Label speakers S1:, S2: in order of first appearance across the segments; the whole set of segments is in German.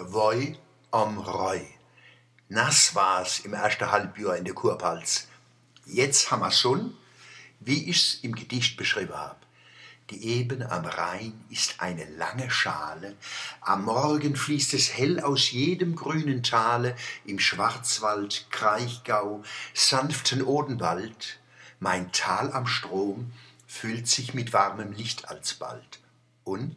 S1: Woi am Reu. Nass war's im ersten Halbjahr in der Kurpals. Jetzt haben wir schon, wie ich's im Gedicht beschrieben habe. Die Ebene am Rhein ist eine lange Schale, am Morgen fließt es hell aus jedem grünen Tale, im Schwarzwald, Kraichgau, sanften Odenwald, mein Tal am Strom füllt sich mit warmem Licht alsbald. Und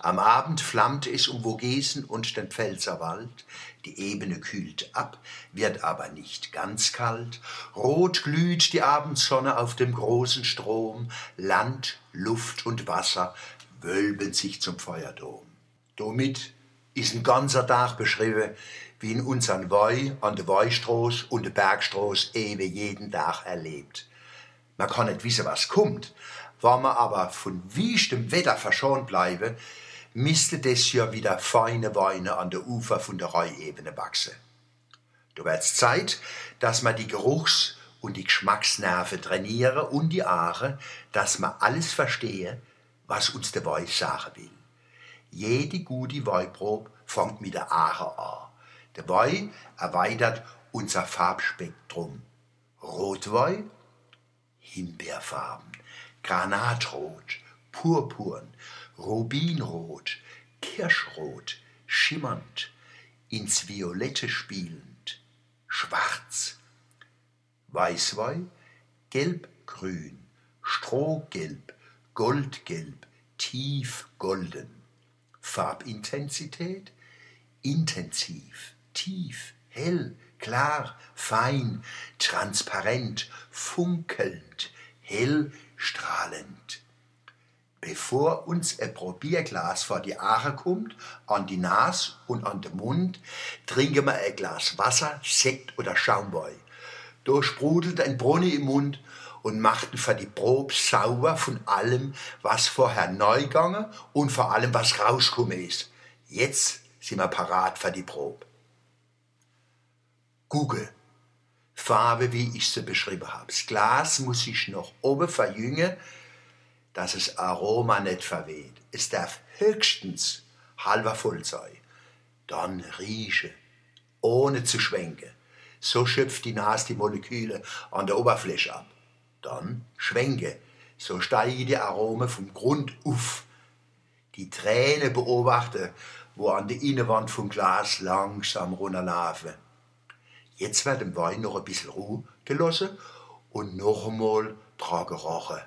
S1: am Abend flammte es um Vogesen und den Pfälzerwald, die Ebene kühlt ab, wird aber nicht ganz kalt, rot glüht die Abendsonne auf dem großen Strom, Land, Luft und Wasser wölben sich zum Feuerdom. Damit ist ein ganzer Tag beschrieben, wie in unseren Woi an der Woistroß und der Bergstroß ewe jeden Tag erlebt. Man kann nicht wissen, was kommt, wenn man aber von wüstem Wetter verschont bleibe, müsste das ja wieder feine Weine an der Ufer von der Reuebene wachsen. Du wird's Zeit, dass man die Geruchs- und die Geschmacksnerven trainiere und die Aare, dass man alles verstehe, was uns der Wein sagen will. Jede gute Weinprobe fängt mit der Aare an. Der Wein erweitert unser Farbspektrum. Rotwein, Himbeerfarben, Granatrot, Purpurn, Rubinrot, Kirschrot, schimmernd, ins Violette spielend, schwarz, Weißwein, gelbgrün, strohgelb, goldgelb, tief golden. Farbintensität, intensiv, tief, hell, klar, fein, transparent, funkelnd, hell, strahlend bevor uns ein Probierglas vor die Aare kommt, an die Nase und an den Mund, trinken wir ein Glas Wasser, Sekt oder Schaumwein. Da sprudelt ein Brunnen im Mund und machten für die Probe sauber von allem, was vorher neu gegangen und vor allem, was rausgekommen ist. Jetzt sind wir parat für die Probe. Google. Farbe, wie ich sie beschrieben habe. Das Glas muss sich noch oben verjüngen, dass das Aroma nicht verweht. Es darf höchstens halber voll sein. Dann rieche, ohne zu schwenken. So schöpft die Nase die Moleküle an der Oberfläche ab. Dann schwenke, so steigen die Aromen vom Grund auf. Die Träne beobachte, wo an der Innenwand vom Glas langsam runterlaufen. Jetzt wird dem Wein noch ein bisschen Ruhe gelassen und noch einmal dran gerochen.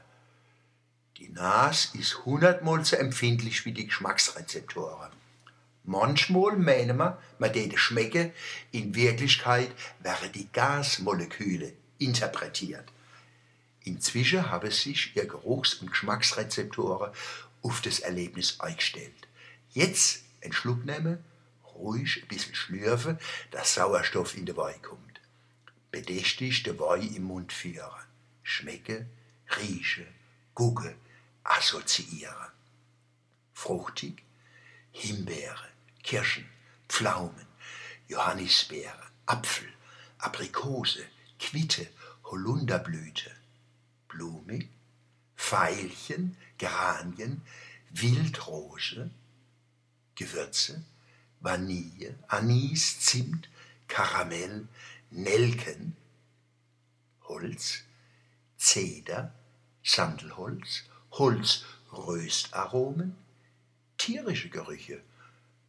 S1: Nase ist hundertmal so empfindlich wie die Geschmacksrezeptoren. Manchmal meinen wir, man täte schmecken, in Wirklichkeit wären die Gasmoleküle interpretiert. Inzwischen haben sich ihr Geruchs- und Geschmacksrezeptoren auf das Erlebnis eingestellt. Jetzt einen Schluck nehmen, ruhig ein bisschen schlürfen, dass Sauerstoff in den Wein kommt. Bedächtig den Wein im Mund führen. Schmecken, riechen, gucken, assoziieren. Fruchtig, Himbeere, Kirschen, Pflaumen, Johannisbeere, Apfel, Aprikose, Quitte, Holunderblüte. Blumig, Veilchen, Geranien, Wildrose, Gewürze, Vanille, Anis, Zimt, Karamell, Nelken, Holz, Zeder, Sandelholz, Holzröstaromen, tierische Gerüche,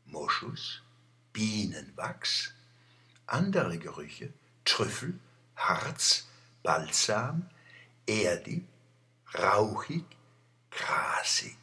S1: Moschus, Bienenwachs, andere Gerüche, Trüffel, Harz, Balsam, erdig, rauchig, grasig.